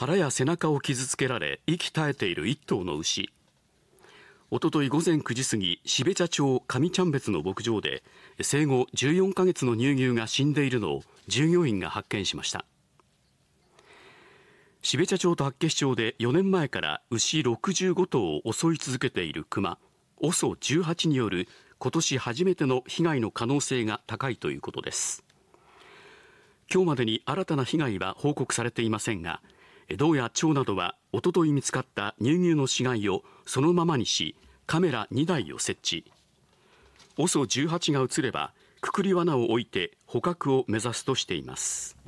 腹や背中を傷つけられ息絶えている一頭の牛。おととい午前9時過ぎ標茶町上ちゃん別の牧場で生後14ヶ月の乳牛が死んでいるのを従業員が発見しました。標茶町と厚岸町で4年前から牛65頭を襲い続けているクマ OSO18 による今年初めての被害の可能性が高いということです。今日までに新たな被害は報告されていませんが銅や町などはおととい見つかった乳牛の死骸をそのままにしカメラ2台を設置。OSO18 が映ればくくり罠を置いて捕獲を目指すとしています。